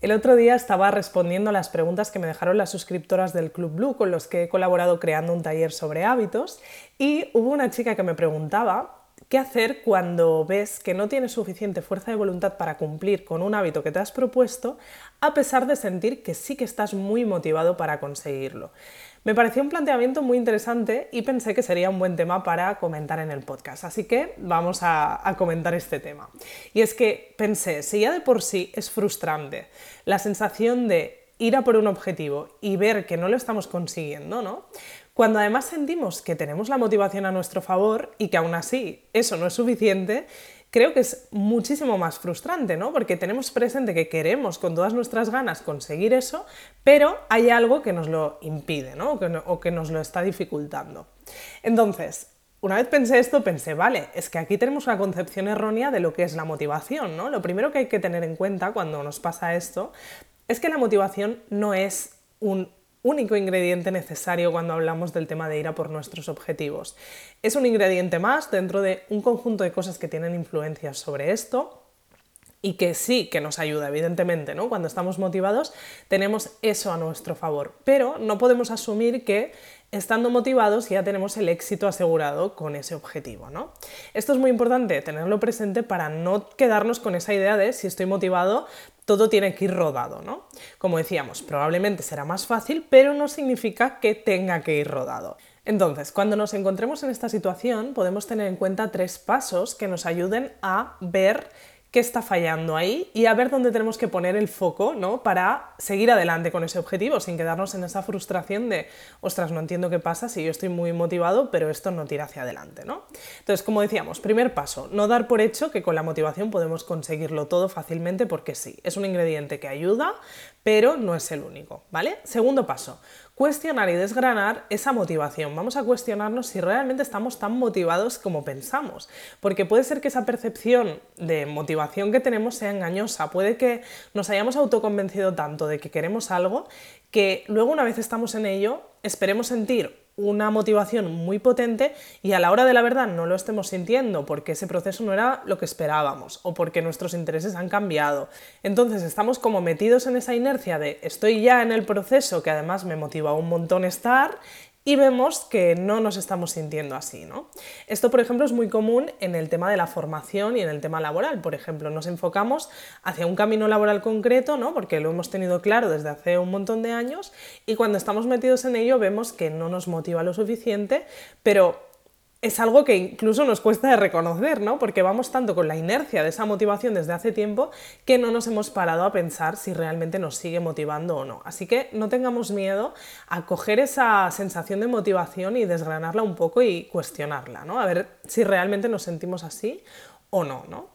El otro día estaba respondiendo a las preguntas que me dejaron las suscriptoras del Club Blue con los que he colaborado creando un taller sobre hábitos y hubo una chica que me preguntaba qué hacer cuando ves que no tienes suficiente fuerza de voluntad para cumplir con un hábito que te has propuesto a pesar de sentir que sí que estás muy motivado para conseguirlo. Me pareció un planteamiento muy interesante y pensé que sería un buen tema para comentar en el podcast, así que vamos a, comentar este tema. Y es que pensé, si ya de por sí es frustrante la sensación de ir a por un objetivo y ver que no lo estamos consiguiendo, ¿no? Cuando además sentimos que tenemos la motivación a nuestro favor y que aún así eso no es suficiente, creo que es muchísimo más frustrante, ¿no? Porque tenemos presente que queremos con todas nuestras ganas conseguir eso, pero hay algo que nos lo impide, ¿no? O que, nos lo está dificultando. Entonces, una vez pensé esto, pensé, vale, es que aquí tenemos una concepción errónea de lo que es la motivación, ¿no? Lo primero que hay que tener en cuenta cuando nos pasa esto es que la motivación no es un único ingrediente necesario cuando hablamos del tema de ir a por nuestros objetivos. Es un ingrediente más dentro de un conjunto de cosas que tienen influencias sobre esto y que sí que nos ayuda, evidentemente, ¿no? Cuando estamos motivados tenemos eso a nuestro favor, pero no podemos asumir que estando motivados ya tenemos el éxito asegurado con ese objetivo. ¿no? Esto es muy importante tenerlo presente para no quedarnos con esa idea de si estoy motivado, todo tiene que ir rodado. ¿no? Como decíamos, probablemente será más fácil, pero no significa que tenga que ir rodado. Entonces, cuando nos encontremos en esta situación, podemos tener en cuenta tres pasos que nos ayuden a ver qué está fallando ahí y a ver dónde tenemos que poner el foco ¿no? para seguir adelante con ese objetivo sin quedarnos en esa frustración de, ostras, no entiendo qué pasa si yo estoy muy motivado, pero esto no tira hacia adelante. ¿no? Entonces, como decíamos, primer paso, no dar por hecho que con la motivación podemos conseguirlo todo fácilmente porque sí, es un ingrediente que ayuda, pero no es el único. ¿vale? Segundo paso, cuestionar y desgranar esa motivación. Vamos a cuestionarnos si realmente estamos tan motivados como pensamos, porque puede ser que esa percepción de motivación que tenemos sea engañosa, puede que nos hayamos autoconvencido tanto de que queremos algo que luego una vez estamos en ello, esperemos sentir una motivación muy potente y a la hora de la verdad no lo estemos sintiendo porque ese proceso no era lo que esperábamos o porque nuestros intereses han cambiado. Entonces estamos como metidos en esa inercia de estoy ya en el proceso que además me motiva un montón estar y vemos que no nos estamos sintiendo así. ¿no? Esto, por ejemplo, es muy común en el tema de la formación y en el tema laboral. Por ejemplo, nos enfocamos hacia un camino laboral concreto, ¿no? porque lo hemos tenido claro desde hace un montón de años, y cuando estamos metidos en ello vemos que no nos motiva lo suficiente, pero es algo que incluso nos cuesta de reconocer, ¿no? Porque vamos tanto con la inercia de esa motivación desde hace tiempo que no nos hemos parado a pensar si realmente nos sigue motivando o no. Así que no tengamos miedo a coger esa sensación de motivación y desgranarla un poco y cuestionarla, ¿no? A ver si realmente nos sentimos así o no, ¿no?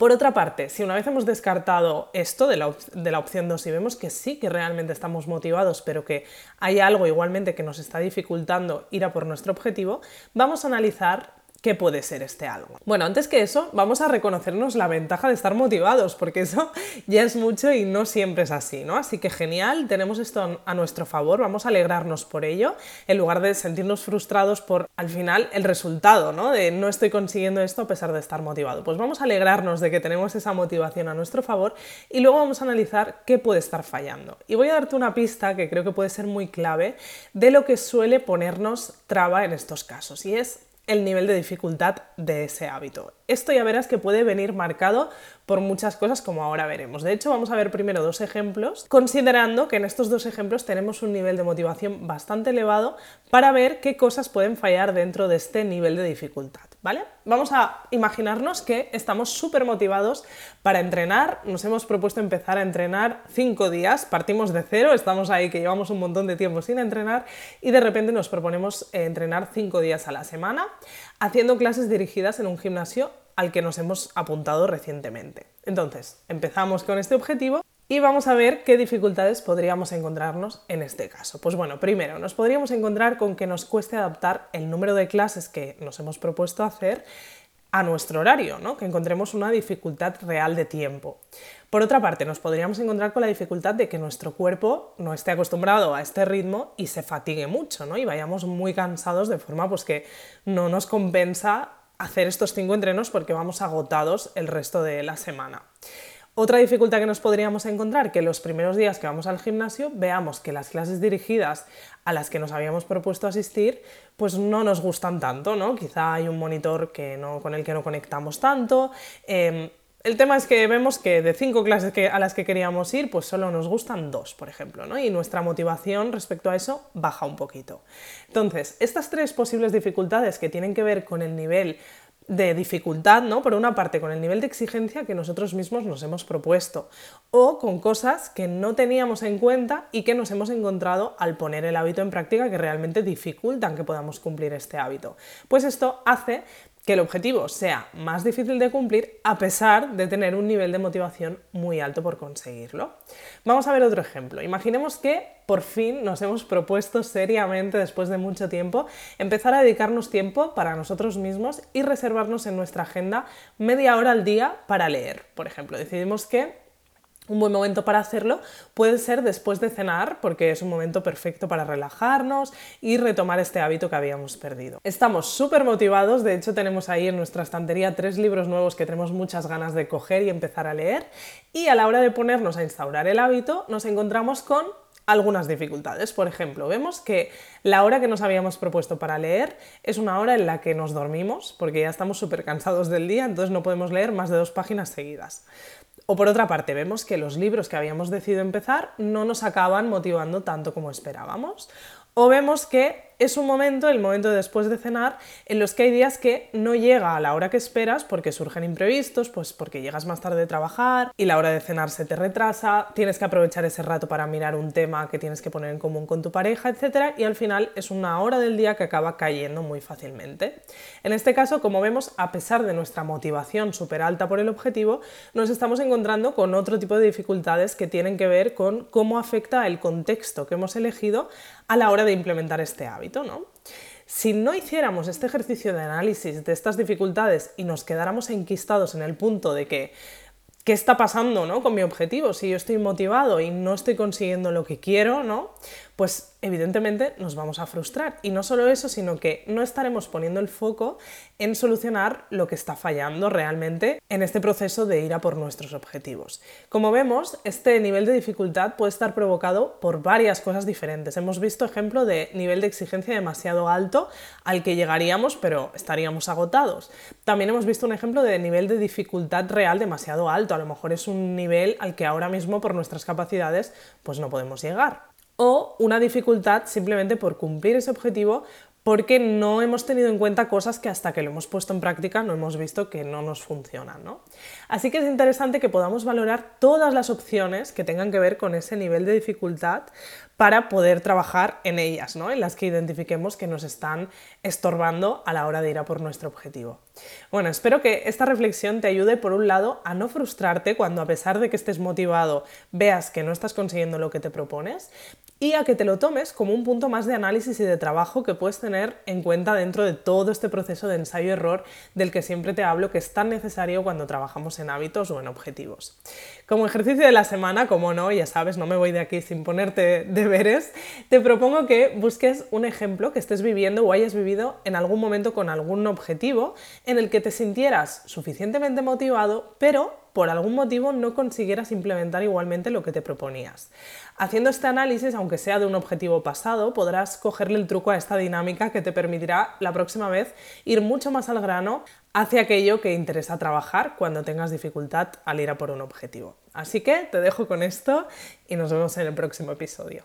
Por otra parte, si una vez hemos descartado esto de la, de la, opción 2 y vemos que sí que realmente estamos motivados, pero que hay algo igualmente que nos está dificultando ir a por nuestro objetivo, vamos a analizar ¿Qué puede ser este algo? Bueno, antes que eso, vamos a reconocernos la ventaja de estar motivados, porque eso ya es mucho y no siempre es así, ¿no? Así que genial, tenemos esto a nuestro favor, vamos a alegrarnos por ello, en lugar de sentirnos frustrados por, al final, el resultado, ¿no? De no estoy consiguiendo esto a pesar de estar motivado. Pues vamos a alegrarnos de que tenemos esa motivación a nuestro favor y luego vamos a analizar qué puede estar fallando. Y voy a darte una pista que creo que puede ser muy clave de lo que suele ponernos traba en estos casos, y es el nivel de dificultad de ese hábito. Esto ya verás que puede venir marcado por muchas cosas como ahora veremos. De hecho, vamos a ver primero dos ejemplos, considerando que en estos dos ejemplos tenemos un nivel de motivación bastante elevado para ver qué cosas pueden fallar dentro de este nivel de dificultad. ¿Vale? Vamos a imaginarnos que estamos súper motivados para entrenar, nos hemos propuesto empezar a entrenar cinco días, partimos de cero, estamos ahí que llevamos un montón de tiempo sin entrenar y de repente nos proponemos entrenar cinco días a la semana haciendo clases dirigidas en un gimnasio al que nos hemos apuntado recientemente. Entonces, empezamos con este objetivo y vamos a ver qué dificultades podríamos encontrarnos en este caso. Pues bueno, primero, nos podríamos encontrar con que nos cueste adaptar el número de clases que nos hemos propuesto hacer a nuestro horario, ¿no? que encontremos una dificultad real de tiempo. Por otra parte, nos podríamos encontrar con la dificultad de que nuestro cuerpo no esté acostumbrado a este ritmo y se fatigue mucho, ¿no? y vayamos muy cansados de forma pues, que no nos compensa hacer estos cinco entrenos porque vamos agotados el resto de la semana. Otra dificultad que nos podríamos encontrar, que los primeros días que vamos al gimnasio veamos que las clases dirigidas a las que nos habíamos propuesto asistir, pues no nos gustan tanto, ¿no? Quizá hay un monitor que no, con el que no conectamos tanto. Em, el tema es que vemos que de cinco clases que, a las que queríamos ir, pues solo nos gustan dos, por ejemplo, ¿no? Y nuestra motivación respecto a eso baja un poquito. Entonces, estas tres posibles dificultades que tienen que ver con el nivel de dificultad, ¿no? Por una parte, con el nivel de exigencia que nosotros mismos nos hemos propuesto, o con cosas que no teníamos en cuenta y que nos hemos encontrado al poner el hábito en práctica que realmente dificultan que podamos cumplir este hábito. Pues esto hace que el objetivo sea más difícil de cumplir a pesar de tener un nivel de motivación muy alto por conseguirlo. Vamos a ver otro ejemplo. Imaginemos que por fin nos hemos propuesto seriamente, después de mucho tiempo, empezar a dedicarnos tiempo para nosotros mismos y reservarnos en nuestra agenda media hora al día para leer. Por ejemplo, decidimos que un buen momento para hacerlo puede ser después de cenar, porque es un momento perfecto para relajarnos y retomar este hábito que habíamos perdido. Estamos súper motivados, de hecho tenemos ahí en nuestra estantería tres libros nuevos que tenemos muchas ganas de coger y empezar a leer, y a la hora de ponernos a instaurar el hábito nos encontramos con algunas dificultades. Por ejemplo, vemos que la hora que nos habíamos propuesto para leer es una hora en la que nos dormimos, porque ya estamos súper cansados del día, entonces no podemos leer más de dos páginas seguidas. O por otra parte, vemos que los libros que habíamos decidido empezar no nos acaban motivando tanto como esperábamos. O vemos que es un momento, el momento después de cenar, en los que hay días que no llega a la hora que esperas porque surgen imprevistos, pues porque llegas más tarde de trabajar y la hora de cenar se te retrasa, tienes que aprovechar ese rato para mirar un tema que tienes que poner en común con tu pareja, etc. Y al final es una hora del día que acaba cayendo muy fácilmente. En este caso, como vemos, a pesar de nuestra motivación súper alta por el objetivo, nos estamos encontrando con otro tipo de dificultades que tienen que ver con cómo afecta el contexto que hemos elegido a la hora de implementar este hábito. Si no hiciéramos este ejercicio de análisis de estas dificultades y nos quedáramos enquistados en el punto de que ¿qué está pasando ¿no? con mi objetivo? Si yo estoy motivado y no estoy consiguiendo lo que quiero, ¿no? Pues evidentemente nos vamos a frustrar. Y no solo eso, sino que no estaremos poniendo el foco en solucionar lo que está fallando realmente en este proceso de ir a por nuestros objetivos. Como vemos, este nivel de dificultad puede estar provocado por varias cosas diferentes. Hemos visto ejemplo de nivel de exigencia demasiado alto al que llegaríamos, pero estaríamos agotados. También hemos visto un ejemplo de nivel de dificultad real demasiado alto. A lo mejor es un nivel al que ahora mismo por nuestras capacidades pues no podemos llegar una dificultad simplemente por cumplir ese objetivo porque no hemos tenido en cuenta cosas que hasta que lo hemos puesto en práctica no hemos visto que no nos funcionan. ¿no? Así que es interesante que podamos valorar todas las opciones que tengan que ver con ese nivel de dificultad para poder trabajar en ellas, ¿no? en las que identifiquemos que nos están estorbando a la hora de ir a por nuestro objetivo. Bueno, espero que esta reflexión te ayude, por un lado, a no frustrarte cuando a pesar de que estés motivado veas que no estás consiguiendo lo que te propones y a que te lo tomes como un punto más de análisis y de trabajo que puedes tener en cuenta dentro de todo este proceso de ensayo-error del que siempre te hablo que es tan necesario cuando trabajamos en hábitos o en objetivos. Como ejercicio de la semana, como no, ya sabes, no me voy de aquí sin ponerte de deberes, te propongo que busques un ejemplo que estés viviendo o hayas vivido en algún momento con algún objetivo en el que te sintieras suficientemente motivado, pero por algún motivo no consiguieras implementar igualmente lo que te proponías. Haciendo este análisis, aunque sea de un objetivo pasado, podrás cogerle el truco a esta dinámica que te permitirá la próxima vez ir mucho más al grano hacia aquello que interesa trabajar cuando tengas dificultad al ir a por un objetivo. Así que te dejo con esto y nos vemos en el próximo episodio.